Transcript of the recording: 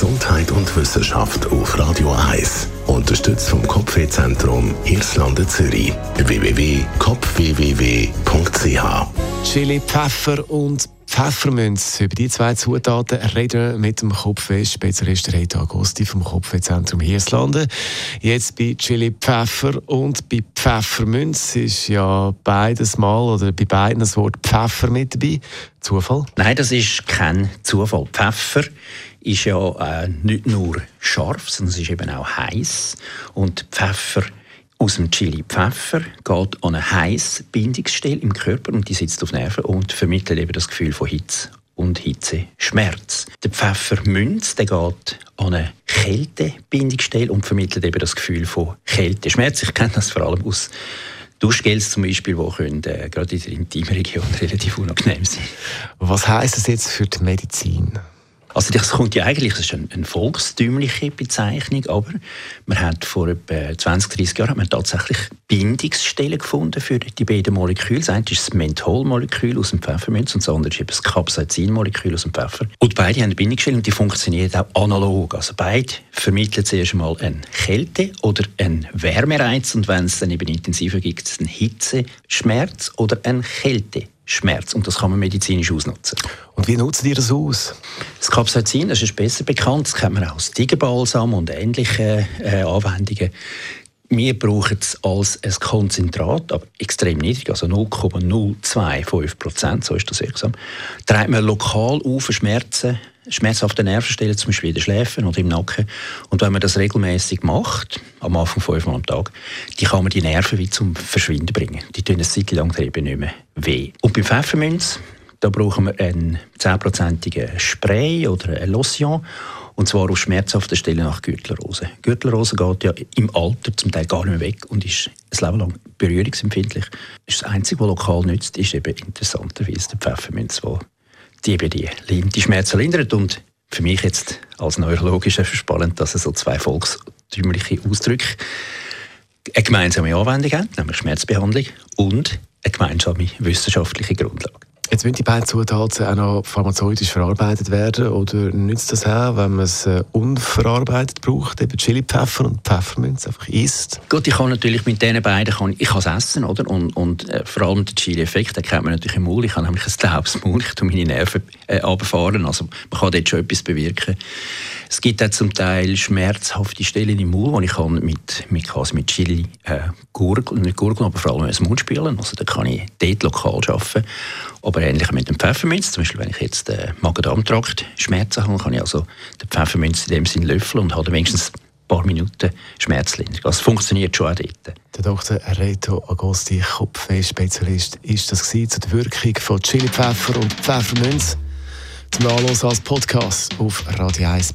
Gesundheit und Wissenschaft auf Radio 1. Unterstützt vom Kopfwehzentrum Irlande Zürich. www.kopfwww.ch Chili, Pfeffer und Pfeffermünz. Über die zwei Zutaten reden wir mit dem Kopfweh-Spezialist Reto Agosti vom Kopfwehzentrum Hirslanden. Jetzt bei Chili Pfeffer und bei Pfeffermünz ist ja beides mal oder bei beiden das Wort Pfeffer mit dabei. Zufall? Nein, das ist kein Zufall. Pfeffer ist ja äh, nicht nur scharf, sondern es ist eben auch heiß und Pfeffer aus dem Chili Pfeffer geht an eine heiße Bindungsstelle im Körper und die sitzt auf Nerven und vermittelt eben das Gefühl von Hitze und Hitzeschmerz. Der Pfeffermünz der geht an eine Kältebindungsstelle und vermittelt eben das Gefühl von Kälteschmerz. Ich kenne das vor allem aus Duschgels zum Beispiel, die können, äh, gerade in der intimen Region relativ unangenehm sein. Was heißt das jetzt für die Medizin? Also das kommt ja eigentlich, das ist eine, eine volkstümliche Bezeichnung, aber man hat vor etwa 20, 30 Jahren hat man tatsächlich Bindungsstellen gefunden für die beiden Moleküle. Das eine ist das Mentholmolekül aus dem Pfefferminz und das andere ist eben das Capsaicinmolekül aus dem Pfeffer. Und beide haben Bindungsstellen und die funktionieren auch analog. Also beide vermitteln zuerst einmal eine Kälte oder einen Wärmereiz und wenn es dann eben intensiver gibt, einen Hitzeschmerz oder einen Kälte. Schmerz. Und das kann man medizinisch ausnutzen. Und wie nutzen die das aus? Das Capsaicin das ist besser bekannt. Das kennt man aus Tigerbalsam und ähnlichen äh, Anwendungen. Wir brauchen es als ein Konzentrat, aber extrem niedrig, also 0,025 Prozent, so ist das wirksam. Trägt man lokal auf Schmerzen, schmerzhafte Nervenstellen, zum Beispiel in den Schläfen oder im Nacken. Und wenn man das regelmäßig macht, am Anfang fünfmal am Tag, die kann man die Nerven wie zum Verschwinden bringen. Die tun eine Zeit lang eben nicht mehr weh. Und beim Pfefferminz, da brauchen wir einen 10%igen Spray oder eine Lotion. Und zwar auf schmerzhaften Stellen nach Gürtelrose. Gürtelrose geht ja im Alter zum Teil gar nicht mehr weg und ist ein Leben lang berührungsempfindlich. Das Einzige, was lokal nützt, ist eben interessanterweise der Pfefferminz, der die eben die, die Schmerzen lindert. Und für mich jetzt als Neurologisch ist spannend, dass es so zwei volkstümliche Ausdrücke eine gemeinsame Anwendung haben, nämlich Schmerzbehandlung und eine gemeinsame wissenschaftliche Grundlage. Jetzt müssen die beiden Zutaten auch noch pharmazeutisch verarbeitet werden oder nützt das auch, wenn man es äh, unverarbeitet braucht, eben Chili-Pfeffer und Pfefferminz einfach isst? Gut, ich kann natürlich mit diesen beiden kann, ich kann es essen, oder? Und, und äh, vor allem den Chili-Effekt, den kennt man natürlich im Maul. Ich habe nämlich ein taubes Maul, ich tue meine Nerven äh, runterfahren, also man kann dort schon etwas bewirken. Es gibt auch zum Teil schmerzhafte Stellen im Maul, wo ich kann mit, mit, quasi mit Chili äh, gurgeln, nicht gurgeln, aber vor allem das Mund spülen. Also da kann ich dort lokal arbeiten. Aber ähnlich mit dem Pfefferminz, zum Beispiel wenn ich jetzt äh, Magen-Darm-Trakt Schmerzen habe, kann ich also den Pfefferminz in dem Sinn löffeln und habe wenigstens ein paar Minuten Schmerzlinderung. Also funktioniert schon auch dort. Der Dr. Reto Agosti, Kopfweh-Spezialist, ist das gewesen, zu der Wirkung von Chili Pfeffer und Pfefferminz zum Nachlesen als Podcast auf Radio 1.